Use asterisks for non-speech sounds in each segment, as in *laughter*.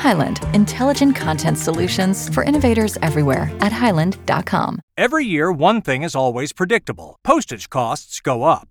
Highland, intelligent content solutions for innovators everywhere at highland.com. Every year, one thing is always predictable postage costs go up.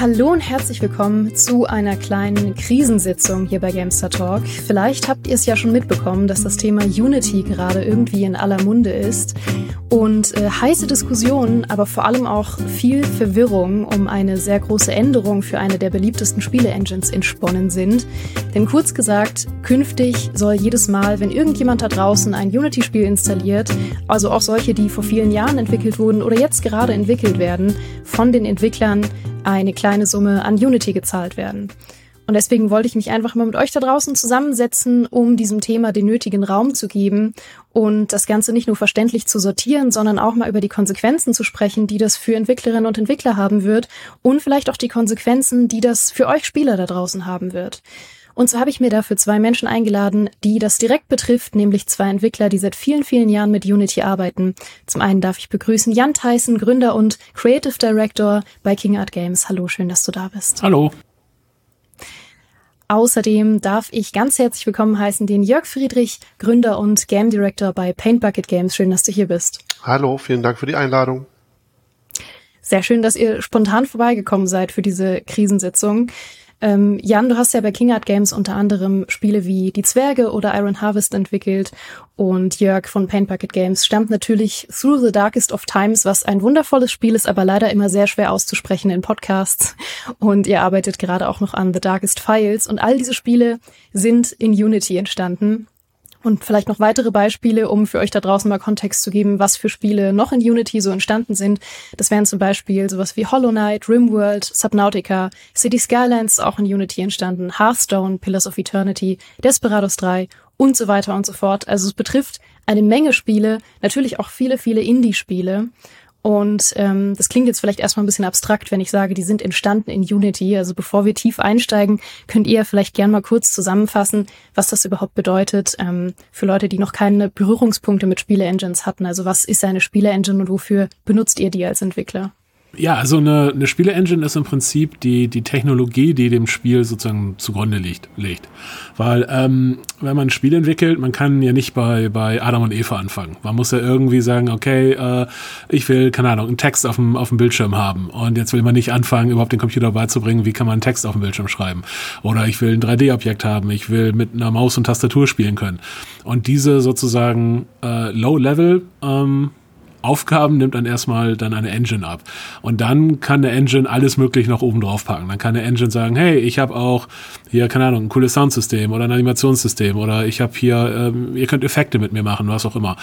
Hallo und herzlich willkommen zu einer kleinen Krisensitzung hier bei Gamester Talk. Vielleicht habt ihr es ja schon mitbekommen, dass das Thema Unity gerade irgendwie in aller Munde ist und äh, heiße Diskussionen, aber vor allem auch viel Verwirrung um eine sehr große Änderung für eine der beliebtesten Spiele-Engines entsponnen sind. Denn kurz gesagt, künftig soll jedes Mal, wenn irgendjemand da draußen ein Unity-Spiel installiert, also auch solche, die vor vielen Jahren entwickelt wurden oder jetzt gerade entwickelt werden, von den Entwicklern eine kleine Summe an Unity gezahlt werden. Und deswegen wollte ich mich einfach mal mit euch da draußen zusammensetzen, um diesem Thema den nötigen Raum zu geben und das Ganze nicht nur verständlich zu sortieren, sondern auch mal über die Konsequenzen zu sprechen, die das für Entwicklerinnen und Entwickler haben wird und vielleicht auch die Konsequenzen, die das für euch Spieler da draußen haben wird. Und so habe ich mir dafür zwei Menschen eingeladen, die das direkt betrifft, nämlich zwei Entwickler, die seit vielen, vielen Jahren mit Unity arbeiten. Zum einen darf ich begrüßen Jan Tyson, Gründer und Creative Director bei King Art Games. Hallo, schön, dass du da bist. Hallo. Außerdem darf ich ganz herzlich willkommen heißen den Jörg Friedrich, Gründer und Game Director bei Paint Bucket Games. Schön, dass du hier bist. Hallo, vielen Dank für die Einladung. Sehr schön, dass ihr spontan vorbeigekommen seid für diese Krisensitzung. Ähm, Jan, du hast ja bei King Art Games unter anderem Spiele wie Die Zwerge oder Iron Harvest entwickelt und Jörg von Paint Bucket Games stammt natürlich Through the Darkest of Times, was ein wundervolles Spiel ist, aber leider immer sehr schwer auszusprechen in Podcasts. Und ihr arbeitet gerade auch noch an The Darkest Files und all diese Spiele sind in Unity entstanden. Und vielleicht noch weitere Beispiele, um für euch da draußen mal Kontext zu geben, was für Spiele noch in Unity so entstanden sind. Das wären zum Beispiel sowas wie Hollow Knight, Rimworld, Subnautica, City Skylines auch in Unity entstanden, Hearthstone, Pillars of Eternity, Desperados 3 und so weiter und so fort. Also es betrifft eine Menge Spiele, natürlich auch viele, viele Indie-Spiele. Und ähm, das klingt jetzt vielleicht erstmal ein bisschen abstrakt, wenn ich sage, die sind entstanden in Unity. Also bevor wir tief einsteigen, könnt ihr vielleicht gern mal kurz zusammenfassen, was das überhaupt bedeutet ähm, für Leute, die noch keine Berührungspunkte mit Spiele-Engines hatten. Also was ist eine Spiele-Engine und wofür benutzt ihr die als Entwickler? Ja, also eine, eine Spiele-Engine ist im Prinzip die, die Technologie, die dem Spiel sozusagen zugrunde liegt. liegt. Weil ähm, wenn man ein Spiel entwickelt, man kann ja nicht bei, bei Adam und Eva anfangen. Man muss ja irgendwie sagen, okay, äh, ich will, keine Ahnung, einen Text auf dem, auf dem Bildschirm haben. Und jetzt will man nicht anfangen, überhaupt den Computer beizubringen, wie kann man einen Text auf dem Bildschirm schreiben. Oder ich will ein 3D-Objekt haben, ich will mit einer Maus und Tastatur spielen können. Und diese sozusagen äh, Low-Level ähm, Aufgaben nimmt dann erstmal dann eine Engine ab. Und dann kann der Engine alles möglich noch oben drauf packen. Dann kann der Engine sagen, hey, ich habe auch hier, keine Ahnung, ein cooles Soundsystem oder ein Animationssystem oder ich habe hier, ähm, ihr könnt Effekte mit mir machen, was auch immer.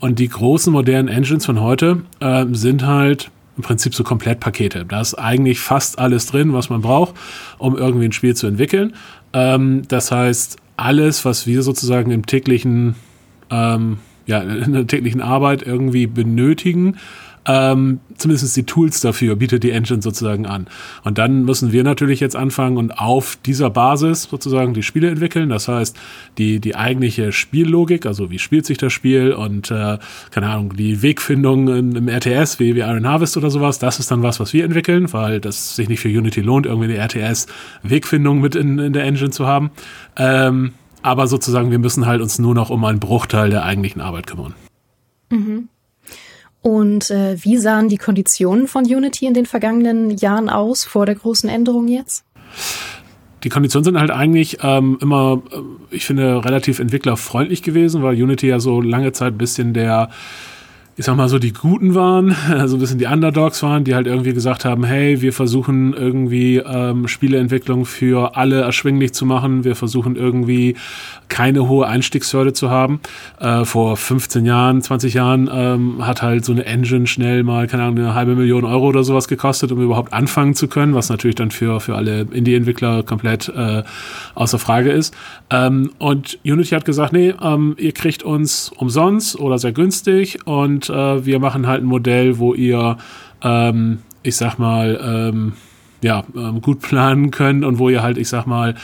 Und die großen modernen Engines von heute äh, sind halt im Prinzip so Komplettpakete. Da ist eigentlich fast alles drin, was man braucht, um irgendwie ein Spiel zu entwickeln. Ähm, das heißt, alles, was wir sozusagen im täglichen ähm, ja, in der täglichen Arbeit irgendwie benötigen. Ähm, zumindest die Tools dafür bietet die Engine sozusagen an. Und dann müssen wir natürlich jetzt anfangen und auf dieser Basis sozusagen die Spiele entwickeln. Das heißt, die, die eigentliche Spiellogik, also wie spielt sich das Spiel und äh, keine Ahnung, die Wegfindung in, im RTS wie, wie Iron Harvest oder sowas, das ist dann was, was wir entwickeln, weil das sich nicht für Unity lohnt, irgendwie eine RTS-Wegfindung mit in, in der Engine zu haben. Ähm, aber sozusagen, wir müssen halt uns nur noch um einen Bruchteil der eigentlichen Arbeit kümmern. Mhm. Und äh, wie sahen die Konditionen von Unity in den vergangenen Jahren aus, vor der großen Änderung jetzt? die Konditionen sind halt eigentlich ähm, immer, äh, ich finde, relativ entwicklerfreundlich gewesen, weil Unity ja so lange Zeit ein bisschen der ich sag mal so, die Guten waren, *laughs* also ein bisschen die Underdogs waren, die halt irgendwie gesagt haben, hey, wir versuchen irgendwie ähm, Spieleentwicklung für alle erschwinglich zu machen, wir versuchen irgendwie keine hohe Einstiegshürde zu haben. Äh, vor 15 Jahren, 20 Jahren ähm, hat halt so eine Engine schnell mal, keine Ahnung, eine halbe Million Euro oder sowas gekostet, um überhaupt anfangen zu können, was natürlich dann für, für alle Indie-Entwickler komplett äh, außer Frage ist. Ähm, und Unity hat gesagt, nee, ähm, ihr kriegt uns umsonst oder sehr günstig und äh, wir machen halt ein Modell, wo ihr, ähm, ich sag mal, ähm, ja, ähm, gut planen könnt und wo ihr halt, ich sag mal,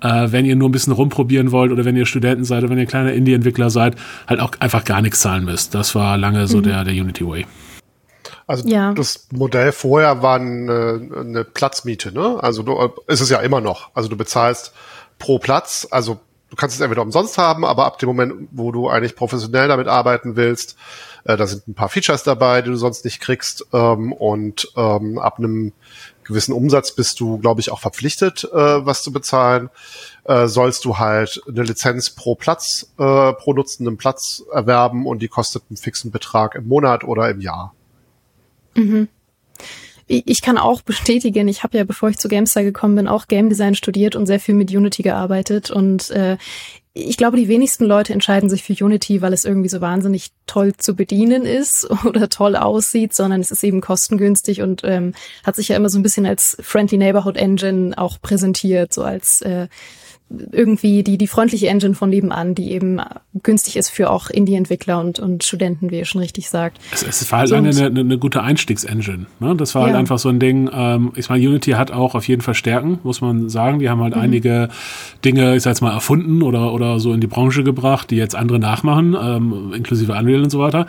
äh, wenn ihr nur ein bisschen rumprobieren wollt oder wenn ihr Studenten seid oder wenn ihr kleiner Indie-Entwickler seid, halt auch einfach gar nichts zahlen müsst. Das war lange so mhm. der, der Unity Way. Also ja. das Modell vorher war eine, eine Platzmiete, ne? Also du, ist es ja immer noch. Also du bezahlst pro Platz, also du kannst es entweder umsonst haben, aber ab dem Moment, wo du eigentlich professionell damit arbeiten willst, äh, da sind ein paar Features dabei, die du sonst nicht kriegst. Ähm, und ähm, ab einem gewissen Umsatz bist du, glaube ich, auch verpflichtet, äh, was zu bezahlen. Äh, sollst du halt eine Lizenz pro Platz, äh, pro nutzenden Platz erwerben und die kostet einen fixen Betrag im Monat oder im Jahr. Mhm. Ich kann auch bestätigen, ich habe ja, bevor ich zu GameStar gekommen bin, auch Game Design studiert und sehr viel mit Unity gearbeitet. Und äh, ich glaube, die wenigsten Leute entscheiden sich für Unity, weil es irgendwie so wahnsinnig toll zu bedienen ist *laughs* oder toll aussieht, sondern es ist eben kostengünstig und ähm, hat sich ja immer so ein bisschen als Friendly Neighborhood Engine auch präsentiert, so als äh, irgendwie die, die freundliche Engine von nebenan, die eben günstig ist für auch Indie-Entwickler und, und Studenten, wie ihr schon richtig sagt. Es, es war halt eine, eine, eine gute Einstiegsengine. Ne? Das war halt ja. halt einfach so ein Ding. Ähm, ich meine, Unity hat auch auf jeden Fall Stärken, muss man sagen. Die haben halt mhm. einige Dinge, ich sag jetzt mal, erfunden oder, oder so in die Branche gebracht, die jetzt andere nachmachen, ähm, inklusive Unreal und so weiter.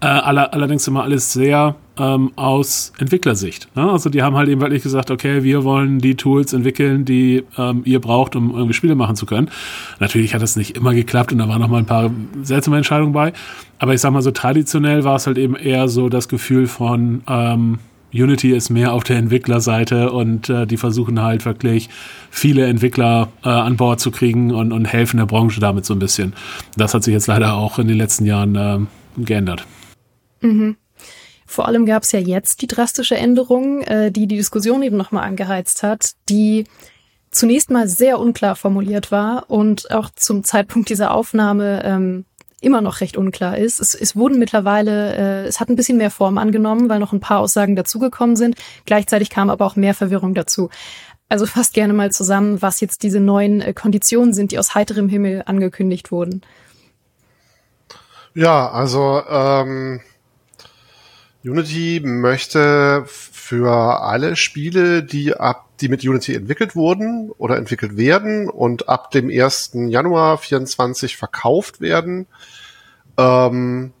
Äh, aller, allerdings immer alles sehr ähm, aus Entwicklersicht. Ne? Also die haben halt eben wirklich gesagt, okay, wir wollen die Tools entwickeln, die ähm, ihr braucht, um irgendwie Spiele machen zu können. Natürlich hat das nicht immer geklappt und da waren noch mal ein paar seltsame Entscheidungen bei. Aber ich sag mal so traditionell war es halt eben eher so das Gefühl von ähm, Unity ist mehr auf der Entwicklerseite und äh, die versuchen halt wirklich viele Entwickler äh, an Bord zu kriegen und, und helfen der Branche damit so ein bisschen. Das hat sich jetzt leider auch in den letzten Jahren äh, geändert. Mhm. Vor allem gab es ja jetzt die drastische Änderung, äh, die die Diskussion eben nochmal angeheizt hat, die zunächst mal sehr unklar formuliert war und auch zum Zeitpunkt dieser Aufnahme ähm, immer noch recht unklar ist. Es, es wurden mittlerweile, äh, es hat ein bisschen mehr Form angenommen, weil noch ein paar Aussagen dazugekommen sind. Gleichzeitig kam aber auch mehr Verwirrung dazu. Also fasst gerne mal zusammen, was jetzt diese neuen äh, Konditionen sind, die aus heiterem Himmel angekündigt wurden. Ja, also ähm, Unity möchte für alle Spiele, die ab, die mit Unity entwickelt wurden oder entwickelt werden und ab dem 1. Januar 24 verkauft werden, ähm,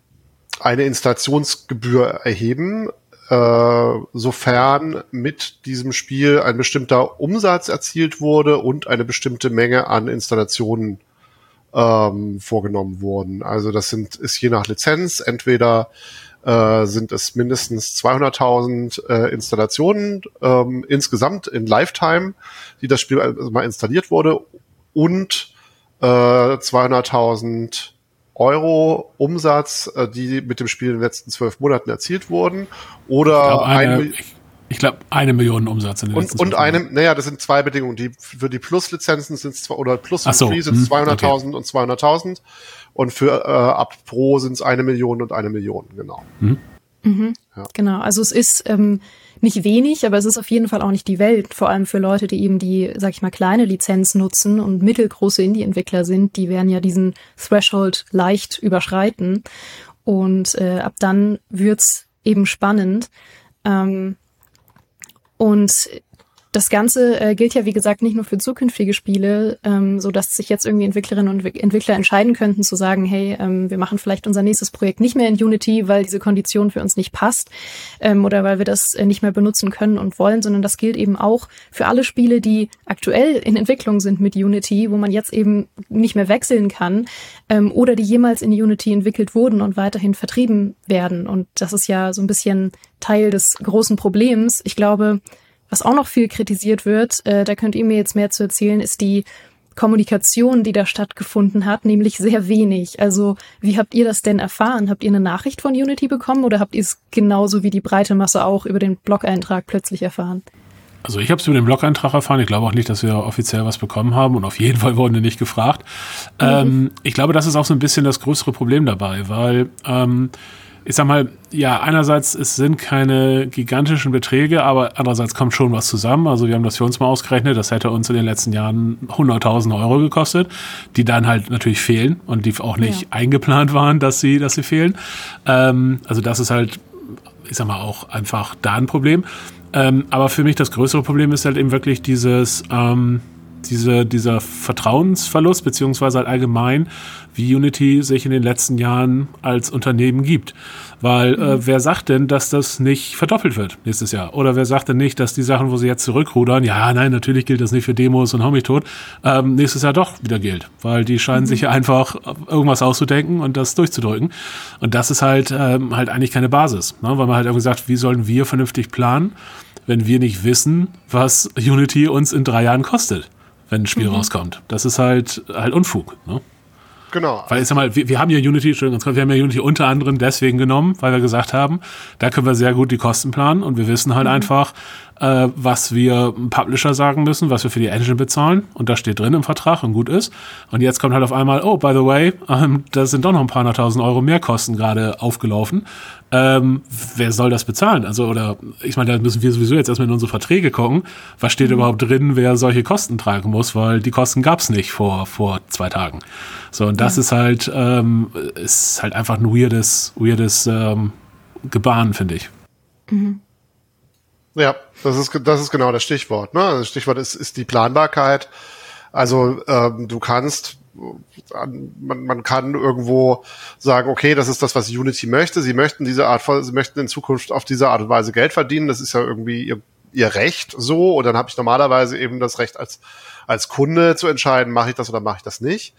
eine Installationsgebühr erheben, äh, sofern mit diesem Spiel ein bestimmter Umsatz erzielt wurde und eine bestimmte Menge an Installationen ähm, vorgenommen wurden. Also das sind ist je nach Lizenz entweder äh, sind es mindestens 200.000 äh, Installationen ähm, insgesamt in Lifetime, die das Spiel also mal installiert wurde und äh, 200.000 Euro Umsatz, äh, die mit dem Spiel in den letzten zwölf Monaten erzielt wurden. Oder ich glaub, eine, ein, ich glaube, eine Million Umsatz in den und, Und eine, naja, das sind zwei Bedingungen. Die, für die Plus-Lizenzen sind es, oder Plus und so, Free sind es 200.000 okay. und 200.000. Und für äh, ab Pro sind es eine Million und eine Million, genau. Mhm. Mhm. Ja. Genau, also es ist ähm, nicht wenig, aber es ist auf jeden Fall auch nicht die Welt. Vor allem für Leute, die eben die, sag ich mal, kleine Lizenz nutzen und mittelgroße Indie-Entwickler sind, die werden ja diesen Threshold leicht überschreiten. Und äh, ab dann wird's eben spannend. Ähm, und das Ganze äh, gilt ja, wie gesagt, nicht nur für zukünftige Spiele, ähm, so dass sich jetzt irgendwie Entwicklerinnen und Entwickler entscheiden könnten zu sagen, hey, ähm, wir machen vielleicht unser nächstes Projekt nicht mehr in Unity, weil diese Kondition für uns nicht passt ähm, oder weil wir das äh, nicht mehr benutzen können und wollen, sondern das gilt eben auch für alle Spiele, die aktuell in Entwicklung sind mit Unity, wo man jetzt eben nicht mehr wechseln kann ähm, oder die jemals in Unity entwickelt wurden und weiterhin vertrieben werden. Und das ist ja so ein bisschen Teil des großen Problems. Ich glaube, was auch noch viel kritisiert wird, äh, da könnt ihr mir jetzt mehr zu erzählen, ist die Kommunikation, die da stattgefunden hat, nämlich sehr wenig. Also wie habt ihr das denn erfahren? Habt ihr eine Nachricht von Unity bekommen oder habt ihr es genauso wie die breite Masse auch über den Blog-Eintrag plötzlich erfahren? Also ich habe es über den Blog-Eintrag erfahren. Ich glaube auch nicht, dass wir offiziell was bekommen haben und auf jeden Fall wurden wir nicht gefragt. Mhm. Ähm, ich glaube, das ist auch so ein bisschen das größere Problem dabei, weil ähm, ich sag mal, ja, einerseits es sind keine gigantischen Beträge, aber andererseits kommt schon was zusammen. Also wir haben das für uns mal ausgerechnet, das hätte uns in den letzten Jahren 100.000 Euro gekostet, die dann halt natürlich fehlen und die auch nicht ja. eingeplant waren, dass sie, dass sie fehlen. Ähm, also das ist halt, ich sag mal, auch einfach da ein Problem. Ähm, aber für mich das größere Problem ist halt eben wirklich dieses, ähm, diese, dieser Vertrauensverlust, beziehungsweise halt allgemein, wie Unity sich in den letzten Jahren als Unternehmen gibt. Weil äh, mhm. wer sagt denn, dass das nicht verdoppelt wird nächstes Jahr? Oder wer sagt denn nicht, dass die Sachen, wo sie jetzt zurückrudern, ja, nein, natürlich gilt das nicht für Demos und Homie tot, ähm, nächstes Jahr doch wieder gilt. Weil die scheinen mhm. sich ja einfach irgendwas auszudenken und das durchzudrücken. Und das ist halt, ähm, halt eigentlich keine Basis. Ne? Weil man halt irgendwie sagt, wie sollen wir vernünftig planen, wenn wir nicht wissen, was Unity uns in drei Jahren kostet? Wenn ein Spiel mhm. rauskommt. Das ist halt halt Unfug. Ne? Genau. Weil ich sag mal, wir, wir haben ja Unity, wir haben ja Unity unter anderem deswegen genommen, weil wir gesagt haben, da können wir sehr gut die Kosten planen und wir wissen halt mhm. einfach, äh, was wir Publisher sagen müssen, was wir für die Engine bezahlen. Und das steht drin im Vertrag und gut ist. Und jetzt kommt halt auf einmal, oh, by the way, ähm, da sind doch noch ein paar hunderttausend Euro mehr Kosten gerade aufgelaufen. Ähm, wer soll das bezahlen? Also, oder ich meine, da müssen wir sowieso jetzt erstmal in unsere Verträge gucken. Was steht mhm. überhaupt drin, wer solche Kosten tragen muss, weil die Kosten gab's nicht vor, vor zwei Tagen. So, und das ja. ist halt, ähm, ist halt einfach ein weirdes, weirdes ähm, Gebaren, finde ich. Mhm. Ja, das ist, das ist genau das Stichwort. Ne? Das Stichwort ist, ist die Planbarkeit. Also ähm, du kannst, man, man kann irgendwo sagen, okay, das ist das, was Unity möchte. Sie möchten diese Art sie möchten in Zukunft auf diese Art und Weise Geld verdienen. Das ist ja irgendwie ihr, ihr Recht so. Und dann habe ich normalerweise eben das Recht als als Kunde zu entscheiden, mache ich das oder mache ich das nicht.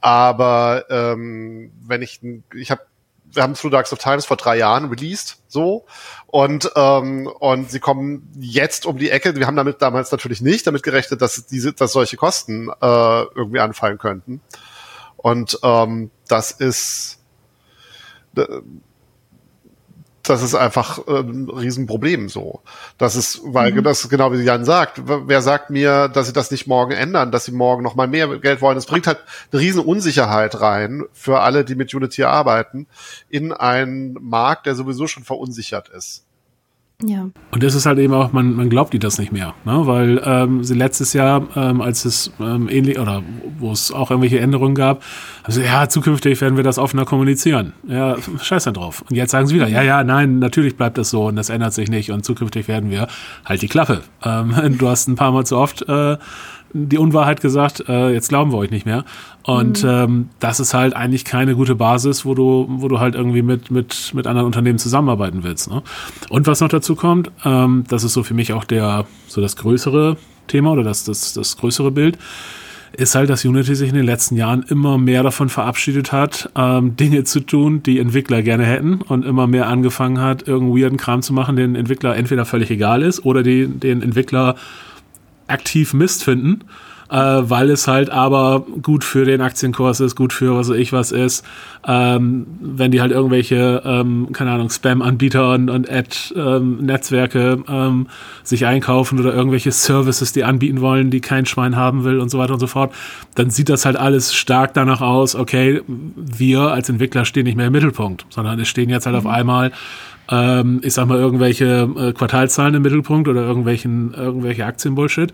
Aber ähm, wenn ich, ich habe wir haben Through Darks of Times vor drei Jahren released, so. Und, ähm, und sie kommen jetzt um die Ecke. Wir haben damit damals natürlich nicht damit gerechnet, dass diese, dass solche Kosten äh, irgendwie anfallen könnten. Und ähm, das ist das ist einfach ein Riesenproblem so. Das ist, weil mhm. das ist genau wie Jan sagt. Wer sagt mir, dass sie das nicht morgen ändern, dass sie morgen noch mal mehr Geld wollen? Das bringt halt eine riesen Unsicherheit rein für alle, die mit Unity arbeiten, in einen Markt, der sowieso schon verunsichert ist. Ja. Und das ist halt eben auch, man, man glaubt die das nicht mehr, ne? weil ähm, sie letztes Jahr, ähm, als es ähm, ähnlich oder wo es auch irgendwelche Änderungen gab, also ja, zukünftig werden wir das offener kommunizieren. Ja, scheiß da drauf. Und jetzt sagen sie wieder, ja, ja, nein, natürlich bleibt das so und das ändert sich nicht und zukünftig werden wir halt die Klappe. Ähm, *laughs* du hast ein paar Mal zu oft äh, die Unwahrheit gesagt, äh, jetzt glauben wir euch nicht mehr. Und mhm. ähm, das ist halt eigentlich keine gute Basis, wo du, wo du halt irgendwie mit, mit, mit anderen Unternehmen zusammenarbeiten willst. Ne? Und was noch dazu kommt, ähm, das ist so für mich auch der, so das größere Thema oder das, das, das größere Bild, ist halt, dass Unity sich in den letzten Jahren immer mehr davon verabschiedet hat, ähm, Dinge zu tun, die Entwickler gerne hätten und immer mehr angefangen hat, irgendeinen weirden Kram zu machen, den Entwickler entweder völlig egal ist oder die, den Entwickler aktiv Mist finden, äh, weil es halt aber gut für den Aktienkurs ist, gut für was weiß ich was ist. Ähm, wenn die halt irgendwelche, ähm, keine Ahnung, Spam-Anbieter und, und Ad-Netzwerke ähm, sich einkaufen oder irgendwelche Services, die anbieten wollen, die kein Schwein haben will und so weiter und so fort, dann sieht das halt alles stark danach aus, okay, wir als Entwickler stehen nicht mehr im Mittelpunkt, sondern es stehen jetzt halt mhm. auf einmal ähm, ich sag mal, irgendwelche äh, Quartalzahlen im Mittelpunkt oder irgendwelchen, irgendwelche Aktienbullshit.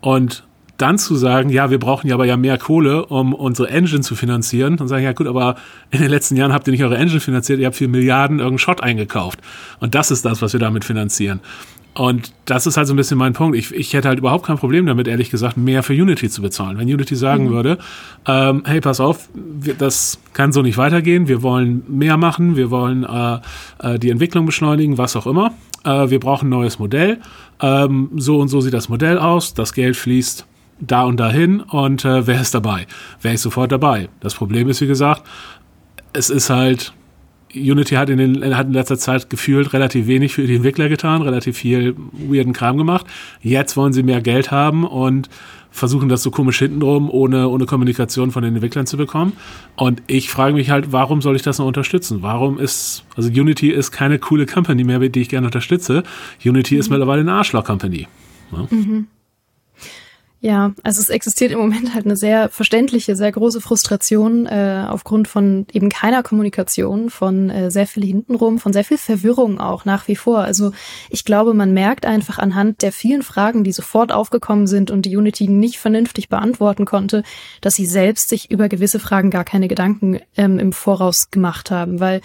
Und dann zu sagen, ja, wir brauchen ja aber ja mehr Kohle, um unsere Engine zu finanzieren, dann sagen, ja gut, aber in den letzten Jahren habt ihr nicht eure Engine finanziert, ihr habt für Milliarden irgendeinen Shot eingekauft. Und das ist das, was wir damit finanzieren. Und das ist halt so ein bisschen mein Punkt. Ich, ich hätte halt überhaupt kein Problem damit, ehrlich gesagt, mehr für Unity zu bezahlen. Wenn Unity sagen mhm. würde, ähm, hey, pass auf, wir, das kann so nicht weitergehen, wir wollen mehr machen, wir wollen äh, äh, die Entwicklung beschleunigen, was auch immer. Äh, wir brauchen ein neues Modell. Ähm, so und so sieht das Modell aus, das Geld fließt da und dahin und äh, wer ist dabei? Wäre ich sofort dabei. Das Problem ist, wie gesagt, es ist halt Unity hat in, den, hat in letzter Zeit gefühlt relativ wenig für die Entwickler getan, relativ viel weirden Kram gemacht. Jetzt wollen sie mehr Geld haben und versuchen das so komisch hintenrum, ohne, ohne Kommunikation von den Entwicklern zu bekommen. Und ich frage mich halt, warum soll ich das noch unterstützen? Warum ist, also Unity ist keine coole Company mehr, die ich gerne unterstütze. Unity mhm. ist mittlerweile eine Arschloch-Company. Ja? Mhm. Ja, also es existiert im Moment halt eine sehr verständliche, sehr große Frustration äh, aufgrund von eben keiner Kommunikation, von äh, sehr viel hintenrum, von sehr viel Verwirrung auch nach wie vor. Also ich glaube, man merkt einfach anhand der vielen Fragen, die sofort aufgekommen sind und die Unity nicht vernünftig beantworten konnte, dass sie selbst sich über gewisse Fragen gar keine Gedanken ähm, im Voraus gemacht haben, weil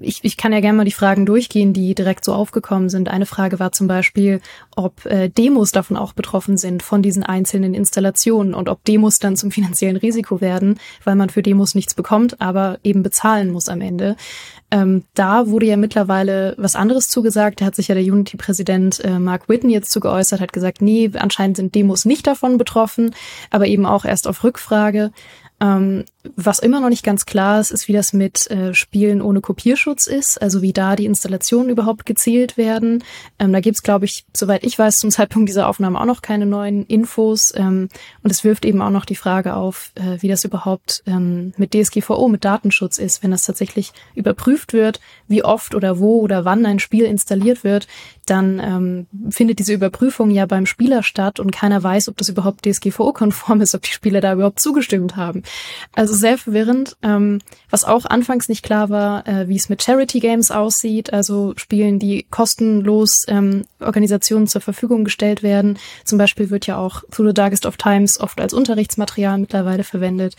ich, ich kann ja gerne mal die Fragen durchgehen, die direkt so aufgekommen sind. Eine Frage war zum Beispiel, ob äh, Demos davon auch betroffen sind, von diesen einzelnen Installationen und ob Demos dann zum finanziellen Risiko werden, weil man für Demos nichts bekommt, aber eben bezahlen muss am Ende. Ähm, da wurde ja mittlerweile was anderes zugesagt. Da hat sich ja der Unity-Präsident äh, Mark Witten jetzt zu geäußert, hat gesagt, nee, anscheinend sind Demos nicht davon betroffen, aber eben auch erst auf Rückfrage. Ähm, was immer noch nicht ganz klar ist, ist, wie das mit äh, Spielen ohne Kopierschutz ist, also wie da die Installationen überhaupt gezählt werden. Ähm, da gibt's, glaube ich, soweit ich weiß, zum *laughs* Zeitpunkt dieser Aufnahme auch noch keine neuen Infos. Ähm, und es wirft eben auch noch die Frage auf, äh, wie das überhaupt ähm, mit DSGVO, mit Datenschutz ist, wenn das tatsächlich überprüft wird, wie oft oder wo oder wann ein Spiel installiert wird, dann ähm, findet diese Überprüfung ja beim Spieler statt und keiner weiß, ob das überhaupt DSGVO-konform ist, ob die Spieler da überhaupt zugestimmt haben. Also sehr verwirrend. Ähm, was auch anfangs nicht klar war, äh, wie es mit Charity Games aussieht, also Spielen, die kostenlos ähm, Organisationen zur Verfügung gestellt werden. Zum Beispiel wird ja auch Through the Darkest of Times oft als Unterrichtsmaterial mittlerweile verwendet.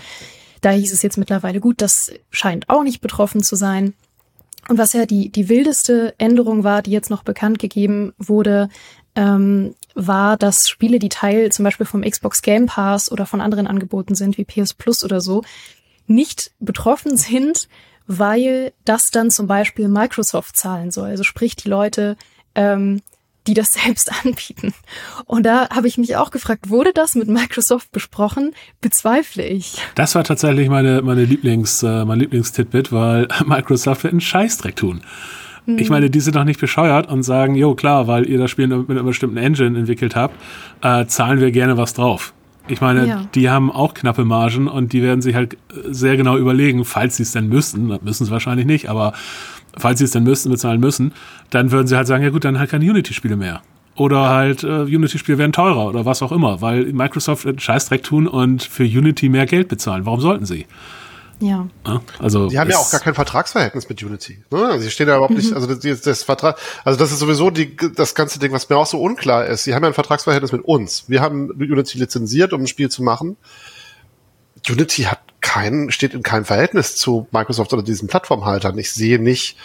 Da hieß es jetzt mittlerweile gut, das scheint auch nicht betroffen zu sein. Und was ja die, die wildeste Änderung war, die jetzt noch bekannt gegeben wurde, ähm, war, dass Spiele, die Teil zum Beispiel vom Xbox Game Pass oder von anderen Angeboten sind, wie PS Plus oder so, nicht betroffen sind, weil das dann zum Beispiel Microsoft zahlen soll. Also sprich, die Leute ähm, die das *laughs* selbst anbieten. Und da habe ich mich auch gefragt, wurde das mit Microsoft besprochen? Bezweifle ich. Das war tatsächlich meine, meine Lieblings, äh, mein Lieblingstitbit, weil *laughs* Microsoft wird einen Scheißdreck tun. Mhm. Ich meine, die sind doch nicht bescheuert und sagen, jo klar, weil ihr das Spiel mit einer bestimmten Engine entwickelt habt, äh, zahlen wir gerne was drauf. Ich meine, ja. die haben auch knappe Margen und die werden sich halt sehr genau überlegen, falls sie es denn müssten, müssen sie wahrscheinlich nicht, aber falls sie es denn müssten, bezahlen müssen, dann würden sie halt sagen, ja gut, dann halt keine Unity-Spiele mehr. Oder halt äh, Unity-Spiele werden teurer oder was auch immer, weil Microsoft einen Scheißdreck tun und für Unity mehr Geld bezahlen. Warum sollten sie? Ja. Also die haben ja auch gar kein Vertragsverhältnis mit Unity. Ne? Also sie stehen ja überhaupt mhm. nicht, also das, das Vertrag, also das ist sowieso die, das ganze Ding, was mir auch so unklar ist. Sie haben ja ein Vertragsverhältnis mit uns. Wir haben Unity lizenziert, um ein Spiel zu machen. Unity hat kein, steht in keinem Verhältnis zu Microsoft oder diesen Plattformhaltern. Ich sehe nicht,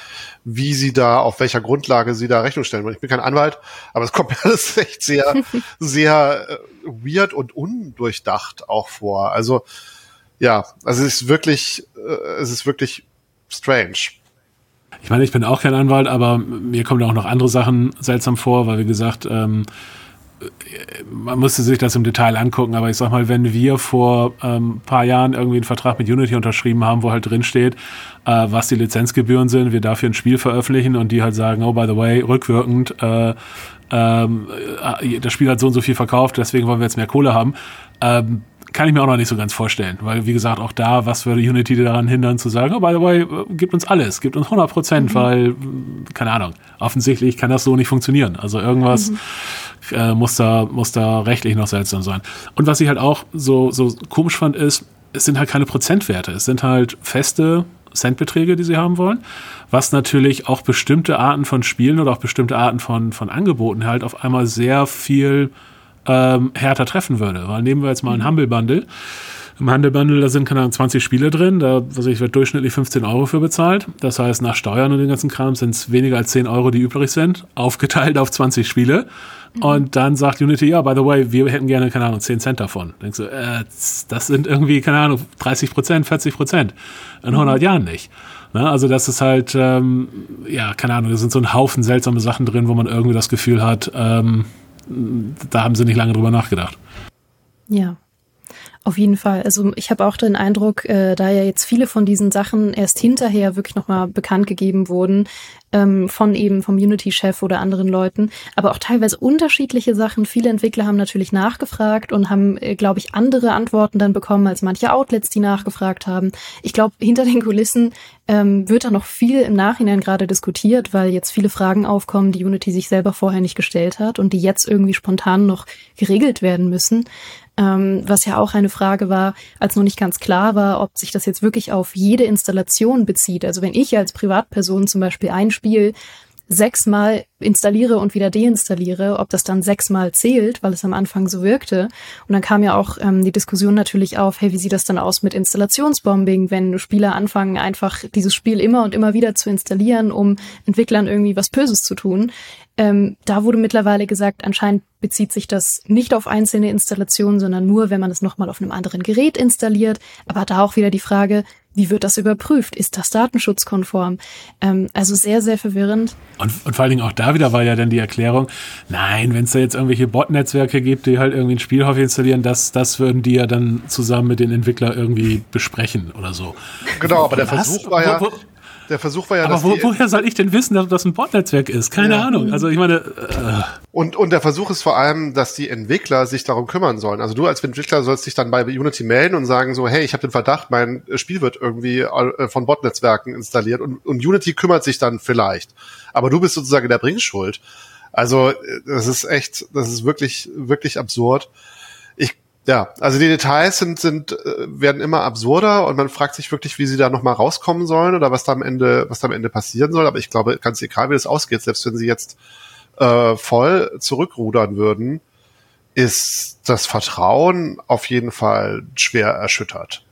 wie sie da, auf welcher Grundlage sie da Rechnung stellen wollen. Ich bin kein Anwalt, aber es kommt *laughs* mir alles echt sehr, *laughs* sehr äh, weird und undurchdacht auch vor. Also, ja, also es ist wirklich, äh, es ist wirklich strange. Ich meine, ich bin auch kein Anwalt, aber mir kommen auch noch andere Sachen seltsam vor, weil wie gesagt, ähm, man musste sich das im Detail angucken, aber ich sag mal, wenn wir vor ähm, paar Jahren irgendwie einen Vertrag mit Unity unterschrieben haben, wo halt drin steht, äh, was die Lizenzgebühren sind, wir dafür ein Spiel veröffentlichen und die halt sagen, oh, by the way, rückwirkend, äh, ähm, äh, das Spiel hat so und so viel verkauft, deswegen wollen wir jetzt mehr Kohle haben. Ähm, kann ich mir auch noch nicht so ganz vorstellen, weil wie gesagt, auch da, was würde Unity daran hindern zu sagen, oh, by the way, äh, gibt uns alles, gibt uns 100 Prozent, mhm. weil, keine Ahnung, offensichtlich kann das so nicht funktionieren. Also irgendwas mhm. äh, muss da, muss da rechtlich noch seltsam sein. Und was ich halt auch so, so komisch fand, ist, es sind halt keine Prozentwerte, es sind halt feste Centbeträge, die sie haben wollen, was natürlich auch bestimmte Arten von Spielen oder auch bestimmte Arten von, von Angeboten halt auf einmal sehr viel ähm, härter treffen würde. Weil nehmen wir jetzt mal ein mhm. Humble Bundle. Im Humble Bundle, da sind, keine Ahnung, 20 Spiele drin, da was ich, wird durchschnittlich 15 Euro für bezahlt. Das heißt, nach Steuern und den ganzen Kram sind es weniger als 10 Euro, die übrig sind, aufgeteilt auf 20 Spiele. Mhm. Und dann sagt Unity, ja, by the way, wir hätten gerne, keine Ahnung, 10 Cent davon. Denkst du, äh, das sind irgendwie, keine Ahnung, 30 Prozent, 40 Prozent. In 100 mhm. Jahren nicht. Ne? Also das ist halt, ähm, ja, keine Ahnung, da sind so ein Haufen seltsame Sachen drin, wo man irgendwie das Gefühl hat, ähm, da haben sie nicht lange drüber nachgedacht. Ja. Auf jeden Fall. Also ich habe auch den Eindruck, äh, da ja jetzt viele von diesen Sachen erst hinterher wirklich nochmal bekannt gegeben wurden, ähm, von eben vom Unity-Chef oder anderen Leuten, aber auch teilweise unterschiedliche Sachen. Viele Entwickler haben natürlich nachgefragt und haben, äh, glaube ich, andere Antworten dann bekommen als manche Outlets, die nachgefragt haben. Ich glaube, hinter den Kulissen ähm, wird da noch viel im Nachhinein gerade diskutiert, weil jetzt viele Fragen aufkommen, die Unity sich selber vorher nicht gestellt hat und die jetzt irgendwie spontan noch geregelt werden müssen ähm, was ja auch eine Frage war, als noch nicht ganz klar war, ob sich das jetzt wirklich auf jede Installation bezieht. Also wenn ich als Privatperson zum Beispiel ein Spiel sechsmal installiere und wieder deinstalliere, ob das dann sechsmal zählt, weil es am Anfang so wirkte. Und dann kam ja auch ähm, die Diskussion natürlich auf, hey, wie sieht das dann aus mit Installationsbombing, wenn Spieler anfangen, einfach dieses Spiel immer und immer wieder zu installieren, um Entwicklern irgendwie was Böses zu tun. Ähm, da wurde mittlerweile gesagt, anscheinend bezieht sich das nicht auf einzelne Installationen, sondern nur, wenn man es nochmal auf einem anderen Gerät installiert. Aber da auch wieder die Frage, wie wird das überprüft? Ist das datenschutzkonform? Ähm, also sehr, sehr verwirrend. Und, und vor allen Dingen auch da wieder war ja dann die Erklärung, nein, wenn es da jetzt irgendwelche Bot-Netzwerke gibt, die halt irgendwie ein Spiel installieren, das, das würden die ja dann zusammen mit den Entwicklern irgendwie besprechen oder so. Genau, aber der Was? Versuch war ja, wo, wo, der Versuch war ja, Aber wo, woher soll ich denn wissen, dass das ein Botnetzwerk ist? Keine ja. Ahnung. Also ich meine. Äh. Und, und der Versuch ist vor allem, dass die Entwickler sich darum kümmern sollen. Also du als Entwickler sollst dich dann bei Unity melden und sagen so, hey, ich habe den Verdacht, mein Spiel wird irgendwie äh, von Botnetzwerken installiert und, und Unity kümmert sich dann vielleicht. Aber du bist sozusagen der Bringschuld. Also das ist echt, das ist wirklich, wirklich absurd. Ja, also die Details sind, sind, äh, werden immer absurder und man fragt sich wirklich, wie sie da nochmal rauskommen sollen oder was da am Ende, was da am Ende passieren soll. Aber ich glaube, ganz egal, wie das ausgeht, selbst wenn sie jetzt äh, voll zurückrudern würden, ist das Vertrauen auf jeden Fall schwer erschüttert.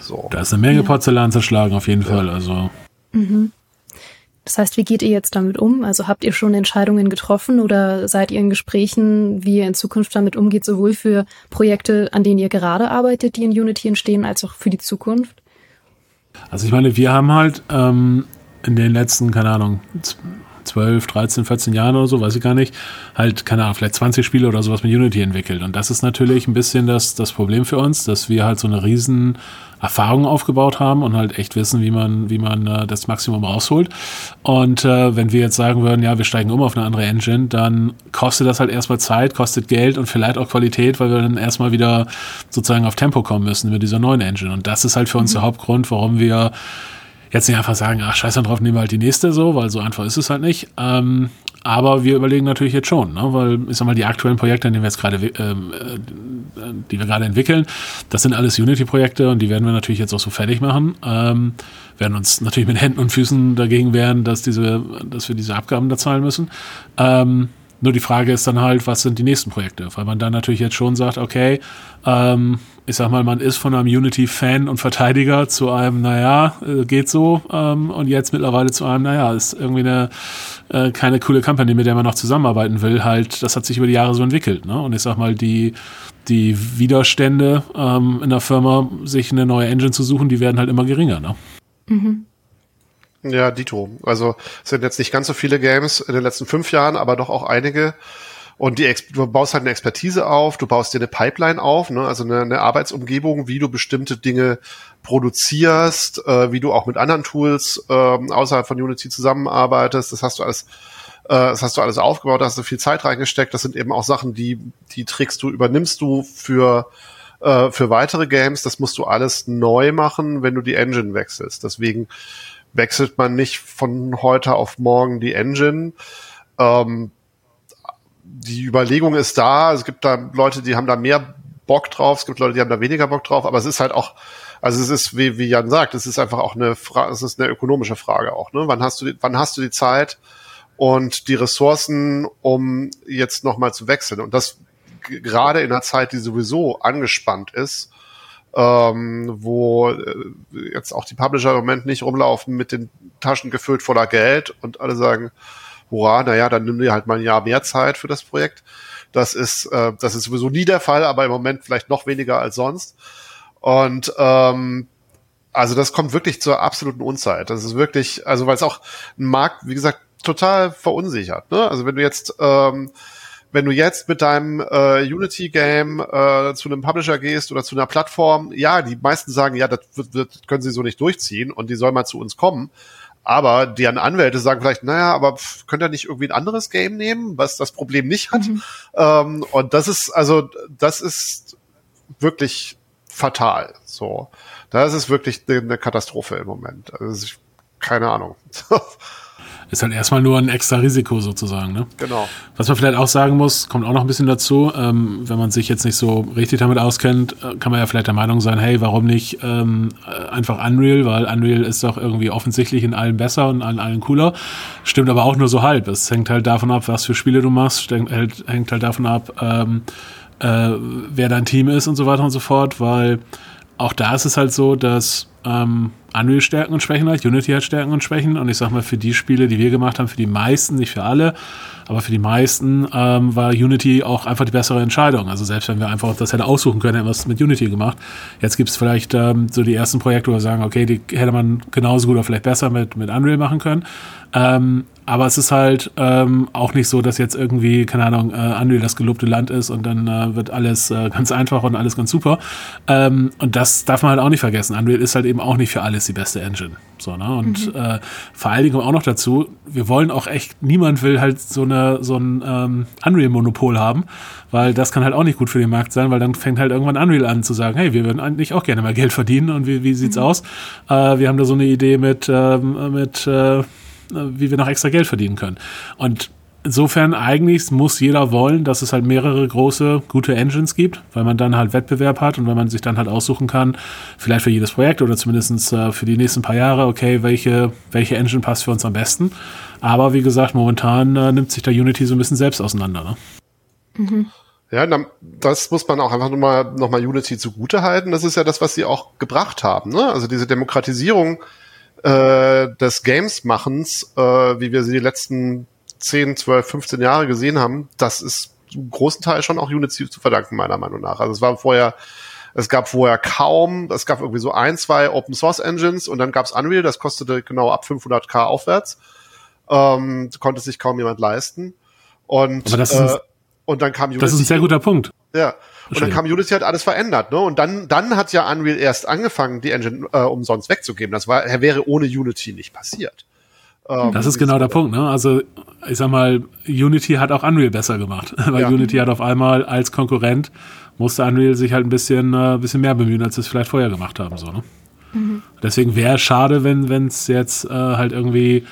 So. Da ist eine Menge Porzellan zerschlagen, auf jeden ja. Fall. Also. Mhm. Das heißt, wie geht ihr jetzt damit um? Also habt ihr schon Entscheidungen getroffen oder seid ihr in Gesprächen, wie ihr in Zukunft damit umgeht, sowohl für Projekte, an denen ihr gerade arbeitet, die in Unity entstehen, als auch für die Zukunft? Also ich meine, wir haben halt ähm, in den letzten, keine Ahnung, 12, 13, 14 Jahren oder so, weiß ich gar nicht, halt, keine Ahnung, vielleicht 20 Spiele oder sowas mit Unity entwickelt. Und das ist natürlich ein bisschen das, das Problem für uns, dass wir halt so eine riesen Erfahrung aufgebaut haben und halt echt wissen, wie man, wie man äh, das Maximum rausholt. Und äh, wenn wir jetzt sagen würden, ja, wir steigen um auf eine andere Engine, dann kostet das halt erstmal Zeit, kostet Geld und vielleicht auch Qualität, weil wir dann erstmal wieder sozusagen auf Tempo kommen müssen mit dieser neuen Engine. Und das ist halt für uns mhm. der Hauptgrund, warum wir jetzt nicht einfach sagen, ach scheiß drauf, nehmen wir halt die nächste so, weil so einfach ist es halt nicht. Ähm, aber wir überlegen natürlich jetzt schon, ne? weil ich sag mal, die aktuellen Projekte, an wir jetzt gerade, ähm, äh, die wir gerade entwickeln, das sind alles Unity-Projekte und die werden wir natürlich jetzt auch so fertig machen. Ähm, werden uns natürlich mit Händen und Füßen dagegen wehren, dass diese, dass wir diese Abgaben da zahlen müssen. Ähm, nur die Frage ist dann halt, was sind die nächsten Projekte? Weil man dann natürlich jetzt schon sagt, okay, ähm, ich sag mal, man ist von einem Unity-Fan und Verteidiger zu einem, naja, äh, geht so, ähm, und jetzt mittlerweile zu einem, naja, ist irgendwie eine äh, keine coole Company, mit der man noch zusammenarbeiten will, halt, das hat sich über die Jahre so entwickelt, ne? Und ich sag mal, die, die Widerstände ähm, in der Firma, sich eine neue Engine zu suchen, die werden halt immer geringer, ne? Mhm. Ja, Dito. Also es sind jetzt nicht ganz so viele Games in den letzten fünf Jahren, aber doch auch einige. Und die, du baust halt eine Expertise auf, du baust dir eine Pipeline auf, ne? also eine, eine Arbeitsumgebung, wie du bestimmte Dinge produzierst, äh, wie du auch mit anderen Tools äh, außerhalb von Unity zusammenarbeitest. Das hast du alles, äh, das hast du alles aufgebaut, da hast du viel Zeit reingesteckt. Das sind eben auch Sachen, die, die trägst du, übernimmst du für äh, für weitere Games. Das musst du alles neu machen, wenn du die Engine wechselst. Deswegen wechselt man nicht von heute auf morgen die Engine. Ähm, die Überlegung ist da. Es gibt da Leute, die haben da mehr Bock drauf. Es gibt Leute, die haben da weniger Bock drauf. Aber es ist halt auch, also es ist, wie, wie Jan sagt, es ist einfach auch eine Frage, es ist eine ökonomische Frage auch. Ne? Wann hast du, die, wann hast du die Zeit und die Ressourcen, um jetzt nochmal zu wechseln? Und das gerade in einer Zeit, die sowieso angespannt ist, ähm, wo äh, jetzt auch die Publisher im Moment nicht rumlaufen mit den Taschen gefüllt voller Geld und alle sagen, hurra, naja, dann nimm dir halt mal ein Jahr mehr Zeit für das Projekt. Das ist, äh, das ist sowieso nie der Fall, aber im Moment vielleicht noch weniger als sonst. Und ähm, also das kommt wirklich zur absoluten Unzeit. Das ist wirklich, also weil es auch ein Markt, wie gesagt, total verunsichert. Ne? Also wenn du jetzt ähm, wenn du jetzt mit deinem äh, Unity-Game äh, zu einem Publisher gehst oder zu einer Plattform, ja, die meisten sagen, ja, das, wird, das können sie so nicht durchziehen und die soll mal zu uns kommen. Aber deren Anwälte sagen vielleicht, naja, aber pff, könnt ihr nicht irgendwie ein anderes Game nehmen, was das Problem nicht hat? Mhm. Ähm, und das ist, also, das ist wirklich fatal. So. Das ist wirklich eine Katastrophe im Moment. Also, ich, keine Ahnung. *laughs* Ist halt erstmal nur ein extra Risiko sozusagen. Ne? Genau. Was man vielleicht auch sagen muss, kommt auch noch ein bisschen dazu, ähm, wenn man sich jetzt nicht so richtig damit auskennt, äh, kann man ja vielleicht der Meinung sein, hey, warum nicht ähm, äh, einfach Unreal, weil Unreal ist doch irgendwie offensichtlich in allen besser und an allen cooler. Stimmt aber auch nur so halb. Es hängt halt davon ab, was für Spiele du machst, hängt, hängt halt davon ab, ähm, äh, wer dein Team ist und so weiter und so fort, weil auch da ist es halt so, dass ähm, Unreal Stärken und Schwächen hat, Unity hat Stärken und Schwächen und ich sag mal, für die Spiele, die wir gemacht haben, für die meisten, nicht für alle, aber für die meisten ähm, war Unity auch einfach die bessere Entscheidung. Also selbst wenn wir einfach das hätte aussuchen können, hätten wir es mit Unity gemacht. Jetzt gibt es vielleicht ähm, so die ersten Projekte, wo wir sagen, okay, die hätte man genauso gut oder vielleicht besser mit, mit Unreal machen können. Ähm, aber es ist halt ähm, auch nicht so, dass jetzt irgendwie, keine Ahnung, äh, Unreal das gelobte Land ist und dann äh, wird alles äh, ganz einfach und alles ganz super. Ähm, und das darf man halt auch nicht vergessen. Unreal ist halt eben auch nicht für alles die beste Engine. So, ne? Und mhm. äh, vor allen Dingen auch noch dazu, wir wollen auch echt, niemand will halt so eine so ein ähm, Unreal-Monopol haben, weil das kann halt auch nicht gut für den Markt sein, weil dann fängt halt irgendwann Unreal an zu sagen, hey, wir würden eigentlich auch gerne mal Geld verdienen und wie, wie sieht's mhm. aus? Äh, wir haben da so eine Idee mit, ähm, mit äh, wie wir noch extra Geld verdienen können. Und insofern eigentlich muss jeder wollen, dass es halt mehrere große, gute Engines gibt, weil man dann halt Wettbewerb hat und wenn man sich dann halt aussuchen kann, vielleicht für jedes Projekt oder zumindest äh, für die nächsten paar Jahre, okay, welche, welche Engine passt für uns am besten. Aber wie gesagt, momentan äh, nimmt sich da Unity so ein bisschen selbst auseinander. Ne? Mhm. Ja, das muss man auch einfach nur mal, noch mal Unity zugute halten. Das ist ja das, was sie auch gebracht haben. Ne? Also diese Demokratisierung äh, des Games-Machens, äh, wie wir sie die letzten 10, 12, 15 Jahre gesehen haben, das ist zum großen Teil schon auch Unity zu verdanken, meiner Meinung nach. Also es war vorher, es gab vorher kaum, es gab irgendwie so ein, zwei Open Source Engines und dann gab's Unreal, das kostete genau ab 500k aufwärts. Ähm, konnte sich kaum jemand leisten. Und, äh, und dann kam Unity. Das ist ein sehr guter Punkt. Ja. Und dann kam Unity hat alles verändert, ne? Und dann, dann hat ja Unreal erst angefangen, die Engine äh, umsonst wegzugeben. Das war, wäre ohne Unity nicht passiert. Ähm, das ist genau der Punkt, ne? Also, ich sag mal, Unity hat auch Unreal besser gemacht. *laughs* Weil ja. Unity hat auf einmal als Konkurrent musste Unreal sich halt ein bisschen, äh, bisschen mehr bemühen, als sie es vielleicht vorher gemacht haben, so, ne? Mhm. Deswegen wäre es schade, wenn es jetzt äh, halt irgendwie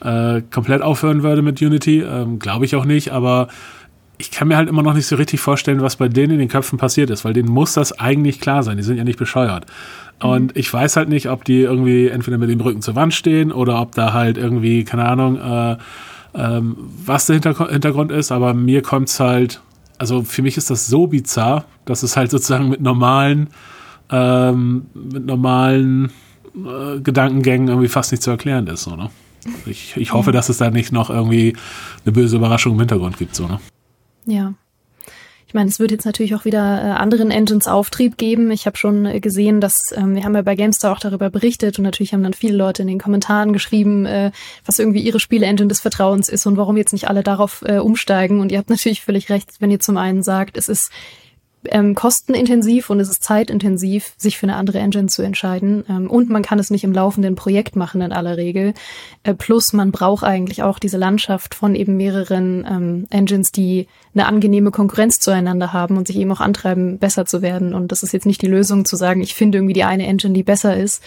äh, komplett aufhören würde mit Unity. Ähm, Glaube ich auch nicht, aber ich kann mir halt immer noch nicht so richtig vorstellen, was bei denen in den Köpfen passiert ist, weil denen muss das eigentlich klar sein. Die sind ja nicht bescheuert. Mhm. Und ich weiß halt nicht, ob die irgendwie entweder mit dem Rücken zur Wand stehen oder ob da halt irgendwie, keine Ahnung, äh, ähm, was der Hintergrund ist, aber mir kommt es halt, also für mich ist das so bizarr, dass es halt sozusagen mit normalen, ähm, mit normalen äh, Gedankengängen irgendwie fast nicht zu erklären ist, so, ne? Ich, ich hoffe, mhm. dass es da nicht noch irgendwie eine böse Überraschung im Hintergrund gibt, so, ne? Ja. Ich meine, es wird jetzt natürlich auch wieder äh, anderen Engines Auftrieb geben. Ich habe schon äh, gesehen, dass ähm, wir haben ja bei GameStar auch darüber berichtet und natürlich haben dann viele Leute in den Kommentaren geschrieben, äh, was irgendwie ihre Spiele-Engine des Vertrauens ist und warum jetzt nicht alle darauf äh, umsteigen. Und ihr habt natürlich völlig recht, wenn ihr zum einen sagt, es ist ähm, kostenintensiv und es ist zeitintensiv, sich für eine andere Engine zu entscheiden. Ähm, und man kann es nicht im laufenden Projekt machen in aller Regel. Äh, plus man braucht eigentlich auch diese Landschaft von eben mehreren ähm, Engines, die eine angenehme Konkurrenz zueinander haben und sich eben auch antreiben, besser zu werden. Und das ist jetzt nicht die Lösung zu sagen, ich finde irgendwie die eine Engine, die besser ist,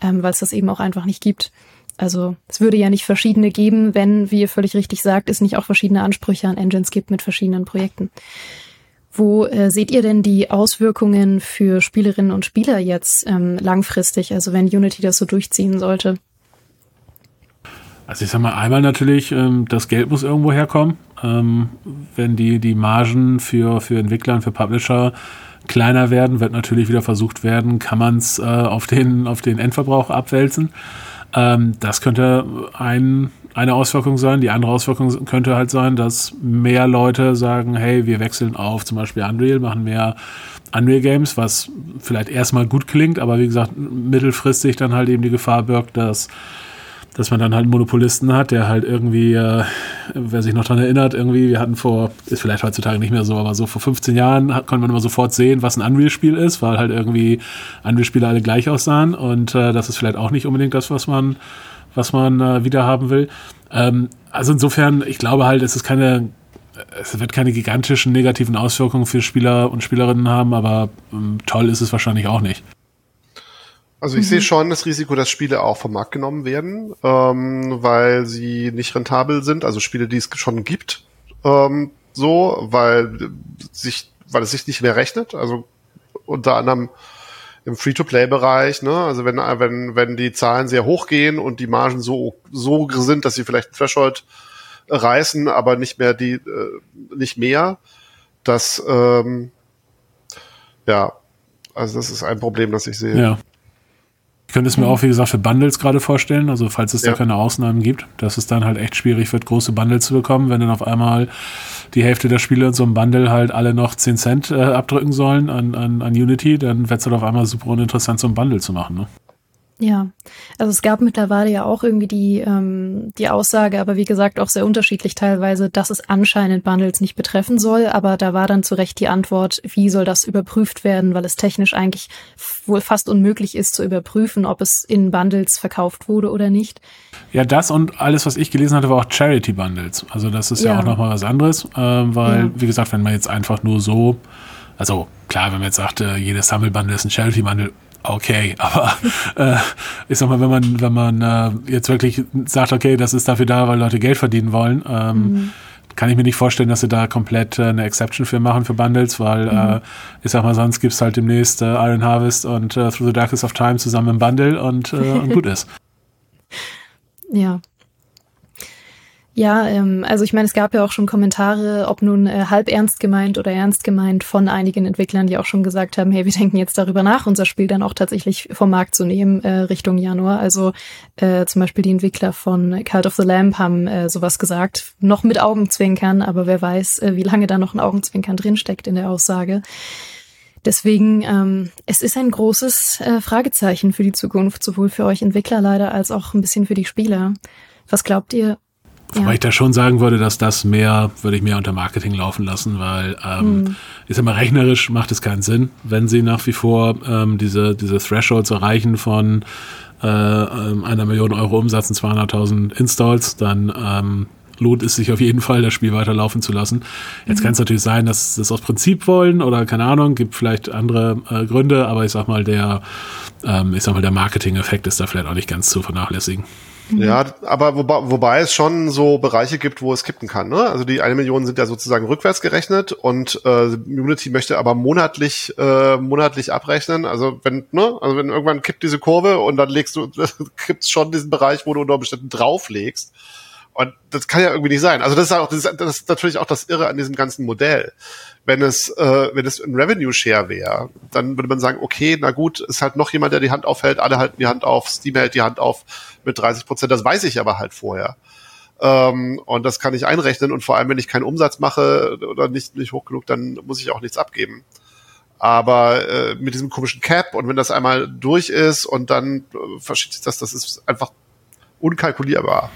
ähm, weil es das eben auch einfach nicht gibt. Also es würde ja nicht verschiedene geben, wenn, wie ihr völlig richtig sagt, es nicht auch verschiedene Ansprüche an Engines gibt mit verschiedenen Projekten. Wo äh, seht ihr denn die Auswirkungen für Spielerinnen und Spieler jetzt ähm, langfristig, also wenn Unity das so durchziehen sollte? Also ich sag mal, einmal natürlich, ähm, das Geld muss irgendwo herkommen. Ähm, wenn die, die Margen für, für Entwickler und für Publisher kleiner werden, wird natürlich wieder versucht werden, kann man es äh, auf, den, auf den Endverbrauch abwälzen. Ähm, das könnte ein, eine Auswirkung sein. Die andere Auswirkung könnte halt sein, dass mehr Leute sagen, hey, wir wechseln auf zum Beispiel Unreal, machen mehr Unreal Games, was vielleicht erstmal gut klingt, aber wie gesagt, mittelfristig dann halt eben die Gefahr birgt, dass dass man dann halt einen Monopolisten hat, der halt irgendwie, äh, wer sich noch dran erinnert, irgendwie, wir hatten vor, ist vielleicht heutzutage nicht mehr so, aber so vor 15 Jahren hat, konnte man immer sofort sehen, was ein Unreal-Spiel ist, weil halt irgendwie Unreal-Spiele alle gleich aussahen und äh, das ist vielleicht auch nicht unbedingt das, was man, was man äh, wieder haben will. Ähm, also insofern, ich glaube halt, es ist keine, es wird keine gigantischen negativen Auswirkungen für Spieler und Spielerinnen haben, aber ähm, toll ist es wahrscheinlich auch nicht. Also ich mhm. sehe schon das Risiko, dass Spiele auch vom Markt genommen werden, ähm, weil sie nicht rentabel sind. Also Spiele, die es schon gibt, ähm, so, weil sich, weil es sich nicht mehr rechnet. Also unter anderem im Free-to-Play-Bereich, ne? Also wenn, wenn, wenn die Zahlen sehr hoch gehen und die Margen so, so sind, dass sie vielleicht ein Threshold reißen, aber nicht mehr die, äh, nicht mehr, das, ähm, ja, also das ist ein Problem, das ich sehe. Ja. Ich könnte es mir auch, wie gesagt, für Bundles gerade vorstellen, also falls es ja. da keine Ausnahmen gibt, dass es dann halt echt schwierig wird, große Bundles zu bekommen, wenn dann auf einmal die Hälfte der Spiele in so einem Bundle halt alle noch 10 Cent äh, abdrücken sollen an, an, an Unity, dann wird es halt auf einmal super uninteressant, so ein Bundle zu machen. Ne? Ja, also es gab mittlerweile ja auch irgendwie die, ähm, die Aussage, aber wie gesagt auch sehr unterschiedlich teilweise, dass es anscheinend Bundles nicht betreffen soll, aber da war dann zu Recht die Antwort, wie soll das überprüft werden, weil es technisch eigentlich wohl fast unmöglich ist zu überprüfen, ob es in Bundles verkauft wurde oder nicht. Ja, das und alles, was ich gelesen hatte, war auch Charity Bundles. Also das ist ja, ja auch nochmal was anderes, äh, weil, ja. wie gesagt, wenn man jetzt einfach nur so also klar, wenn man jetzt sagt, äh, jedes Sammelbundle ist ein Charity-Bundle, okay, *laughs* aber äh, ich sag mal, wenn man, wenn man äh, jetzt wirklich sagt, okay, das ist dafür da, weil Leute Geld verdienen wollen, ähm, mhm. kann ich mir nicht vorstellen, dass sie da komplett äh, eine Exception für machen für Bundles, weil mhm. äh, ich sag mal, sonst gibt's halt demnächst äh, Iron Harvest und äh, Through the Darkest of Time zusammen im Bundle und, äh, und gut *laughs* ist. Ja, ja, ähm, also ich meine, es gab ja auch schon Kommentare, ob nun äh, halb ernst gemeint oder ernst gemeint von einigen Entwicklern, die auch schon gesagt haben, hey, wir denken jetzt darüber nach, unser Spiel dann auch tatsächlich vom Markt zu nehmen äh, Richtung Januar. Also äh, zum Beispiel die Entwickler von Cult of the Lamb haben äh, sowas gesagt, noch mit Augenzwinkern, aber wer weiß, äh, wie lange da noch ein Augenzwinkern drinsteckt in der Aussage. Deswegen, ähm, es ist ein großes äh, Fragezeichen für die Zukunft, sowohl für euch Entwickler leider als auch ein bisschen für die Spieler. Was glaubt ihr, Wobei ja. ich da schon sagen würde, dass das mehr, würde ich mehr unter Marketing laufen lassen, weil ähm, mhm. ich sag mal, rechnerisch macht es keinen Sinn, wenn sie nach wie vor ähm, diese, diese Thresholds erreichen von äh, ähm, einer Million Euro Umsatz und 200.000 Installs, dann ähm, lohnt es sich auf jeden Fall, das Spiel weiterlaufen zu lassen. Jetzt mhm. kann es natürlich sein, dass sie das aus Prinzip wollen oder keine Ahnung, gibt vielleicht andere äh, Gründe, aber ich sag mal, der, ähm, ich sag mal, der Marketing-Effekt ist da vielleicht auch nicht ganz zu vernachlässigen. Mhm. Ja, aber wobei, wobei es schon so Bereiche gibt, wo es kippen kann. Ne? Also die eine Million sind ja sozusagen rückwärts gerechnet und äh, Unity möchte aber monatlich äh, monatlich abrechnen. Also wenn ne, also wenn irgendwann kippt diese Kurve und dann legst du *laughs* gibt's schon diesen Bereich, wo du unter Umständen drauflegst. Und das kann ja irgendwie nicht sein. Also das ist auch das ist, das ist natürlich auch das Irre an diesem ganzen Modell. Wenn es äh, wenn es ein Revenue Share wäre, dann würde man sagen, okay, na gut, ist halt noch jemand, der die Hand aufhält, alle halten die Hand auf, Steam hält die Hand auf mit 30 Prozent. Das weiß ich aber halt vorher. Ähm, und das kann ich einrechnen. Und vor allem, wenn ich keinen Umsatz mache oder nicht nicht hoch genug, dann muss ich auch nichts abgeben. Aber äh, mit diesem komischen Cap und wenn das einmal durch ist und dann äh, verschiebt sich das, das ist einfach unkalkulierbar.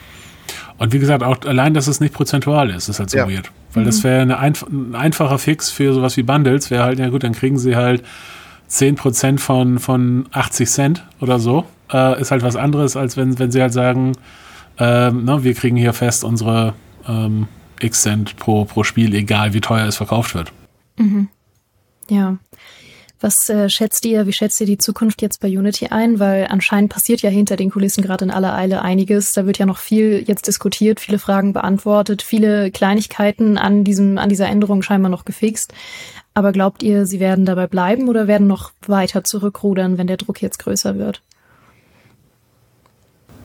Und wie gesagt, auch allein, dass es nicht prozentual ist, ist halt so ja. weird. Weil mhm. das wäre eine einf ein einfacher Fix für sowas wie Bundles, wäre halt, ja gut, dann kriegen sie halt 10% von, von 80 Cent oder so. Äh, ist halt was anderes, als wenn, wenn sie halt sagen, ähm, ne, wir kriegen hier fest unsere ähm, X Cent pro, pro Spiel, egal wie teuer es verkauft wird. Mhm. Ja. Was äh, schätzt ihr, wie schätzt ihr die Zukunft jetzt bei Unity ein? Weil anscheinend passiert ja hinter den Kulissen gerade in aller Eile einiges. Da wird ja noch viel jetzt diskutiert, viele Fragen beantwortet, viele Kleinigkeiten an diesem, an dieser Änderung scheinbar noch gefixt. Aber glaubt ihr, sie werden dabei bleiben oder werden noch weiter zurückrudern, wenn der Druck jetzt größer wird?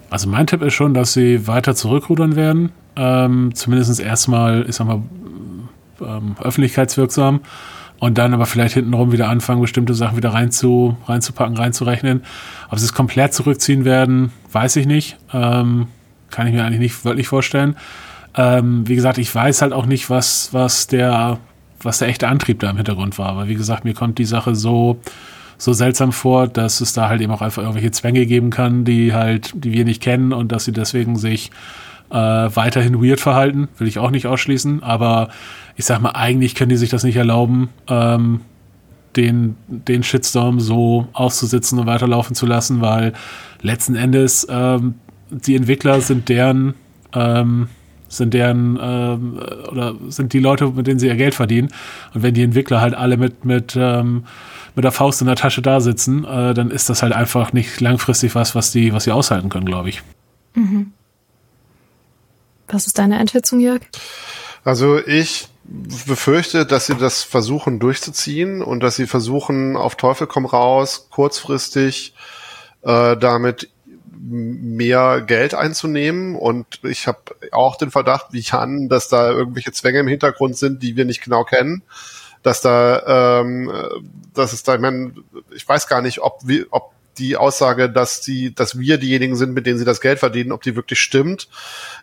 Also mein Tipp ist schon, dass sie weiter zurückrudern werden. Ähm, zumindest erstmal, ich sag mal, ähm, öffentlichkeitswirksam und dann aber vielleicht hintenrum wieder anfangen, bestimmte Sachen wieder rein zu, reinzupacken, reinzurechnen. Ob sie es komplett zurückziehen werden, weiß ich nicht. Ähm, kann ich mir eigentlich nicht wirklich vorstellen. Ähm, wie gesagt, ich weiß halt auch nicht, was, was der, was der echte Antrieb da im Hintergrund war. Aber wie gesagt, mir kommt die Sache so, so seltsam vor, dass es da halt eben auch einfach irgendwelche Zwänge geben kann, die halt, die wir nicht kennen und dass sie deswegen sich äh, weiterhin weird verhalten, will ich auch nicht ausschließen. Aber ich sag mal, eigentlich können die sich das nicht erlauben, ähm, den, den Shitstorm so auszusitzen und weiterlaufen zu lassen, weil letzten Endes ähm, die Entwickler sind deren ähm, sind deren ähm, oder sind die Leute, mit denen sie ihr Geld verdienen. Und wenn die Entwickler halt alle mit mit ähm, mit der Faust in der Tasche da sitzen, äh, dann ist das halt einfach nicht langfristig was, was die was sie aushalten können, glaube ich. Mhm. Was ist deine Einschätzung, Jörg? Also ich befürchte, dass sie das versuchen durchzuziehen und dass sie versuchen, auf Teufel komm raus, kurzfristig äh, damit mehr Geld einzunehmen. Und ich habe auch den Verdacht, wie Jan, dass da irgendwelche Zwänge im Hintergrund sind, die wir nicht genau kennen. Dass da, ähm, dass es da, ich, mein, ich weiß gar nicht, ob, wie, ob die Aussage, dass die, dass wir diejenigen sind, mit denen sie das Geld verdienen, ob die wirklich stimmt.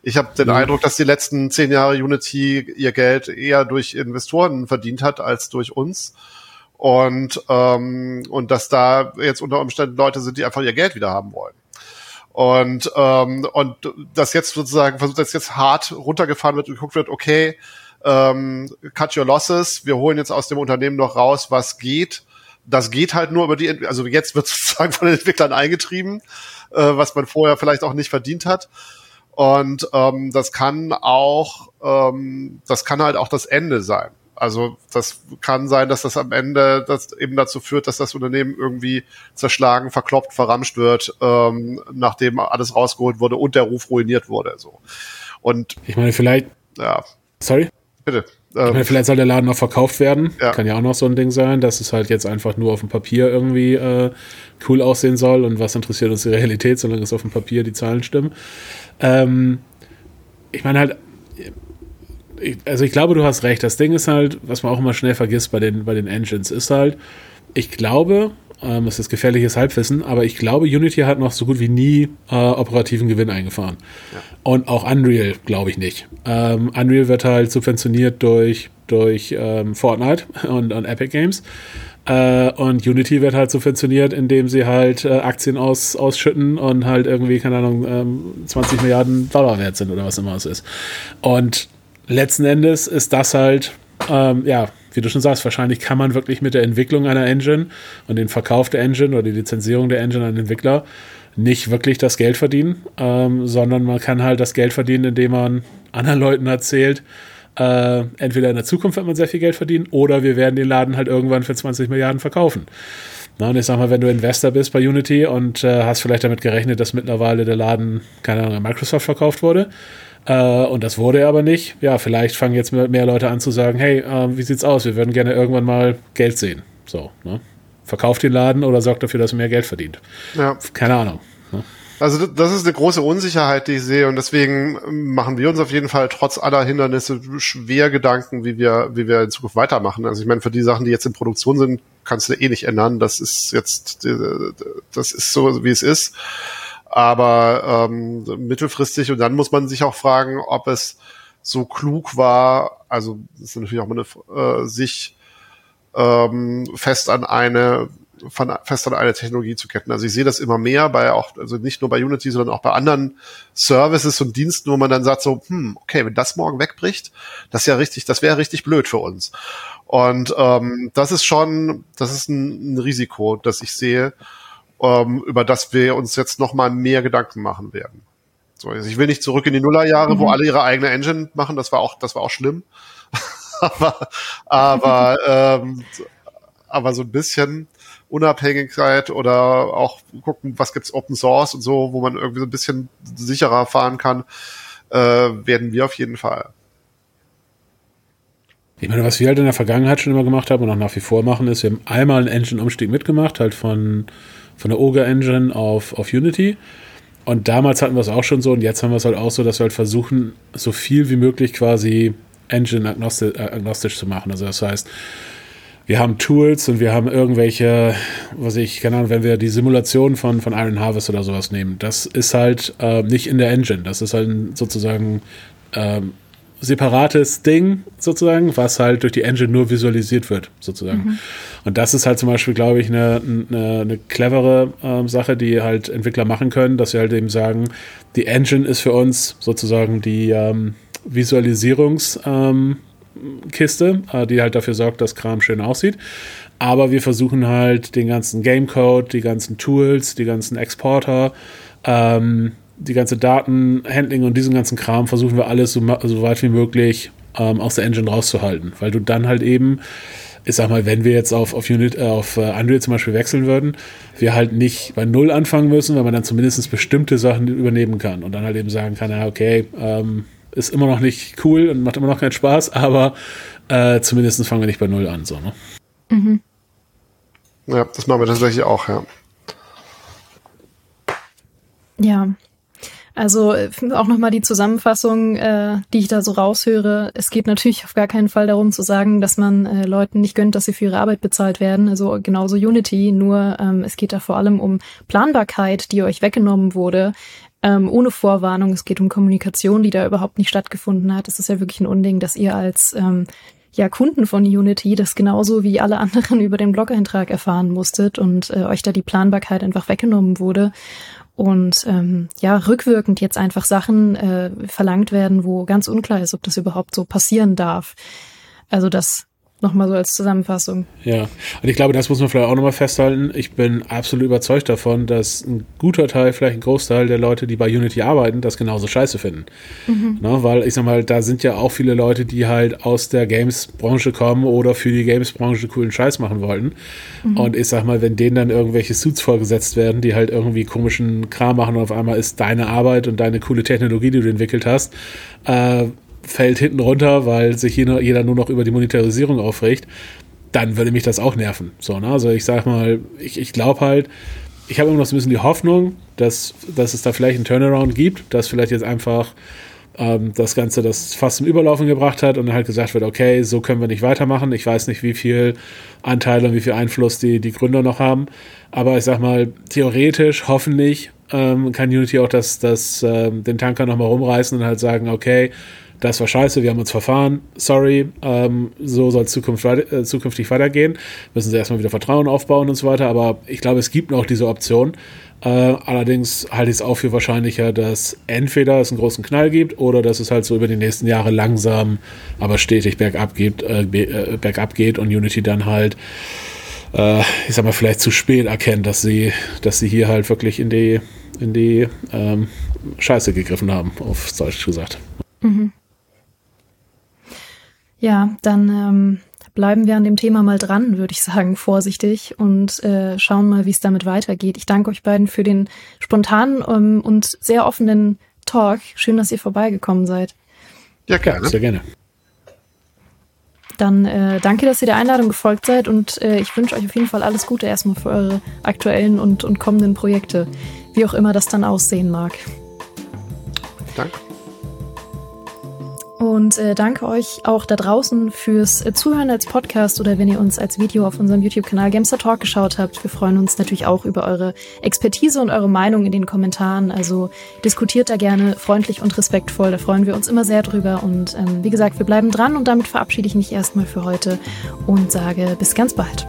Ich habe den mhm. Eindruck, dass die letzten zehn Jahre Unity ihr Geld eher durch Investoren verdient hat als durch uns. Und, ähm, und dass da jetzt unter Umständen Leute sind, die einfach ihr Geld wieder haben wollen. Und, ähm, und das jetzt sozusagen versucht, dass jetzt hart runtergefahren wird und geguckt wird, okay, ähm, cut your losses, wir holen jetzt aus dem Unternehmen noch raus, was geht das geht halt nur über die, also jetzt wird *laughs* sozusagen von den Entwicklern eingetrieben, äh, was man vorher vielleicht auch nicht verdient hat. Und ähm, das kann auch, ähm, das kann halt auch das Ende sein. Also das kann sein, dass das am Ende das eben dazu führt, dass das Unternehmen irgendwie zerschlagen, verkloppt, verramscht wird, ähm, nachdem alles rausgeholt wurde und der Ruf ruiniert wurde. So. Und ich meine, vielleicht. Ja. Sorry. Bitte. Ich meine, ähm, vielleicht soll der Laden noch verkauft werden. Ja. Kann ja auch noch so ein Ding sein, dass es halt jetzt einfach nur auf dem Papier irgendwie äh, cool aussehen soll und was interessiert uns die Realität, solange es auf dem Papier die Zahlen stimmen. Ähm, ich meine halt, also ich glaube, du hast recht. Das Ding ist halt, was man auch immer schnell vergisst bei den, bei den Engines, ist halt, ich glaube, ähm, das ist gefährliches Halbwissen, aber ich glaube, Unity hat noch so gut wie nie äh, operativen Gewinn eingefahren. Ja. Und auch Unreal glaube ich nicht. Ähm, Unreal wird halt subventioniert durch, durch ähm, Fortnite *laughs* und, und Epic Games. Äh, und Unity wird halt subventioniert, indem sie halt äh, Aktien aus, ausschütten und halt irgendwie, keine Ahnung, ähm, 20 Milliarden Dollar wert sind oder was immer es ist. Und letzten Endes ist das halt, ähm, ja, wie du schon sagst, wahrscheinlich kann man wirklich mit der Entwicklung einer Engine und dem Verkauf der Engine oder die Lizenzierung der Engine an Entwickler nicht wirklich das Geld verdienen, ähm, sondern man kann halt das Geld verdienen, indem man anderen Leuten erzählt, äh, entweder in der Zukunft wird man sehr viel Geld verdienen oder wir werden den Laden halt irgendwann für 20 Milliarden verkaufen. Na, und ich sag mal, wenn du Investor bist bei Unity und äh, hast vielleicht damit gerechnet, dass mittlerweile der Laden, keine Ahnung, Microsoft verkauft wurde, äh, und das wurde er aber nicht. Ja, vielleicht fangen jetzt mehr Leute an zu sagen, hey, äh, wie sieht's aus? Wir würden gerne irgendwann mal Geld sehen. So, ne? Verkauft den Laden oder sorgt dafür, dass er mehr Geld verdient. Ja. Keine Ahnung. Ne? Also das ist eine große Unsicherheit, die ich sehe und deswegen machen wir uns auf jeden Fall trotz aller Hindernisse schwer Gedanken, wie wir, wie wir in Zukunft weitermachen. Also ich meine, für die Sachen, die jetzt in Produktion sind, kannst du eh nicht ändern. Das ist jetzt, das ist so, wie es ist aber ähm, mittelfristig und dann muss man sich auch fragen, ob es so klug war, also das ist natürlich auch eine, äh, sich ähm, fest an eine von, fest an eine Technologie zu ketten. Also ich sehe das immer mehr bei auch, also nicht nur bei Unity, sondern auch bei anderen Services und Diensten, wo man dann sagt so, hm, okay, wenn das morgen wegbricht, das ist ja richtig, das wäre richtig blöd für uns. Und ähm, das ist schon, das ist ein, ein Risiko, das ich sehe ähm, über das wir uns jetzt noch mal mehr Gedanken machen werden. So, also ich will nicht zurück in die Nullerjahre, mhm. wo alle ihre eigene Engine machen. Das war auch, das war auch schlimm. *laughs* aber, aber, ähm, aber so ein bisschen Unabhängigkeit oder auch gucken, was gibt's Open Source und so, wo man irgendwie so ein bisschen sicherer fahren kann, äh, werden wir auf jeden Fall. Ich meine, was wir halt in der Vergangenheit schon immer gemacht haben und auch nach wie vor machen, ist, wir haben einmal einen Engine-Umstieg mitgemacht, halt von von der Ogre Engine auf, auf Unity. Und damals hatten wir es auch schon so und jetzt haben wir es halt auch so, dass wir halt versuchen, so viel wie möglich quasi Engine agnostisch, äh, agnostisch zu machen. Also das heißt, wir haben Tools und wir haben irgendwelche, was ich, keine Ahnung, wenn wir die Simulation von, von Iron Harvest oder sowas nehmen, das ist halt äh, nicht in der Engine. Das ist halt sozusagen ähm, separates Ding sozusagen, was halt durch die Engine nur visualisiert wird sozusagen. Mhm. Und das ist halt zum Beispiel, glaube ich, eine, eine, eine clevere äh, Sache, die halt Entwickler machen können, dass sie halt eben sagen, die Engine ist für uns sozusagen die ähm, Visualisierungskiste, ähm, äh, die halt dafür sorgt, dass Kram schön aussieht. Aber wir versuchen halt den ganzen Gamecode, die ganzen Tools, die ganzen Exporter, ähm, die ganze Datenhandling und diesen ganzen Kram versuchen wir alles so, so weit wie möglich ähm, aus der Engine rauszuhalten, weil du dann halt eben, ich sag mal, wenn wir jetzt auf, auf, Unit, äh, auf äh, Unreal zum Beispiel wechseln würden, wir halt nicht bei Null anfangen müssen, weil man dann zumindest bestimmte Sachen übernehmen kann und dann halt eben sagen kann, ja, okay, ähm, ist immer noch nicht cool und macht immer noch keinen Spaß, *laughs* aber äh, zumindest fangen wir nicht bei Null an, so, ne? Mhm. Ja, das machen wir tatsächlich auch, ja. Ja, also äh, auch nochmal die Zusammenfassung, äh, die ich da so raushöre. Es geht natürlich auf gar keinen Fall darum zu sagen, dass man äh, Leuten nicht gönnt, dass sie für ihre Arbeit bezahlt werden. Also genauso Unity, nur ähm, es geht da vor allem um Planbarkeit, die euch weggenommen wurde. Ähm, ohne Vorwarnung. Es geht um Kommunikation, die da überhaupt nicht stattgefunden hat. Es ist ja wirklich ein Unding, dass ihr als ähm, ja, Kunden von Unity das genauso wie alle anderen *laughs* über den Blog-Eintrag erfahren musstet und äh, euch da die Planbarkeit einfach weggenommen wurde und ähm, ja, rückwirkend jetzt einfach Sachen äh, verlangt werden, wo ganz unklar ist, ob das überhaupt so passieren darf. Also das Nochmal so als Zusammenfassung. Ja, und ich glaube, das muss man vielleicht auch nochmal festhalten. Ich bin absolut überzeugt davon, dass ein guter Teil, vielleicht ein Großteil der Leute, die bei Unity arbeiten, das genauso scheiße finden. Mhm. Na, weil ich sag mal, da sind ja auch viele Leute, die halt aus der Games-Branche kommen oder für die Games-Branche coolen Scheiß machen wollten. Mhm. Und ich sag mal, wenn denen dann irgendwelche Suits vorgesetzt werden, die halt irgendwie komischen Kram machen und auf einmal ist deine Arbeit und deine coole Technologie, die du entwickelt hast, äh, fällt hinten runter, weil sich jeder, jeder nur noch über die Monetarisierung aufregt, dann würde mich das auch nerven. So, ne? Also ich sag mal, ich, ich glaube halt, ich habe immer noch so ein bisschen die Hoffnung, dass, dass es da vielleicht einen Turnaround gibt, dass vielleicht jetzt einfach ähm, das Ganze das fast zum Überlaufen gebracht hat und dann halt gesagt wird, okay, so können wir nicht weitermachen. Ich weiß nicht, wie viel Anteile und wie viel Einfluss die, die Gründer noch haben. Aber ich sag mal, theoretisch, hoffentlich, ähm, kann Unity auch das, das, ähm, den Tanker nochmal rumreißen und halt sagen, okay, das war scheiße, wir haben uns verfahren, sorry, ähm, so soll es weiter, äh, zukünftig weitergehen. Müssen sie erstmal wieder Vertrauen aufbauen und so weiter, aber ich glaube, es gibt noch diese Option. Äh, allerdings halte ich es auch für wahrscheinlicher, dass entweder es einen großen Knall gibt oder dass es halt so über die nächsten Jahre langsam, aber stetig bergab geht, äh, äh, bergab geht und Unity dann halt, äh, ich sag mal, vielleicht zu spät erkennt, dass sie, dass sie hier halt wirklich in die, in die ähm, Scheiße gegriffen haben, auf Deutsch gesagt. Mhm. Ja, dann ähm, bleiben wir an dem Thema mal dran, würde ich sagen, vorsichtig und äh, schauen mal, wie es damit weitergeht. Ich danke euch beiden für den spontanen ähm, und sehr offenen Talk. Schön, dass ihr vorbeigekommen seid. Ja, gerne. Sehr gerne. Dann äh, danke, dass ihr der Einladung gefolgt seid und äh, ich wünsche euch auf jeden Fall alles Gute erstmal für eure aktuellen und, und kommenden Projekte, wie auch immer das dann aussehen mag. Danke. Und äh, danke euch auch da draußen fürs äh, Zuhören als Podcast oder wenn ihr uns als Video auf unserem YouTube-Kanal Gamester Talk geschaut habt. Wir freuen uns natürlich auch über eure Expertise und eure Meinung in den Kommentaren. Also diskutiert da gerne freundlich und respektvoll. Da freuen wir uns immer sehr drüber. Und ähm, wie gesagt, wir bleiben dran und damit verabschiede ich mich erstmal für heute und sage bis ganz bald.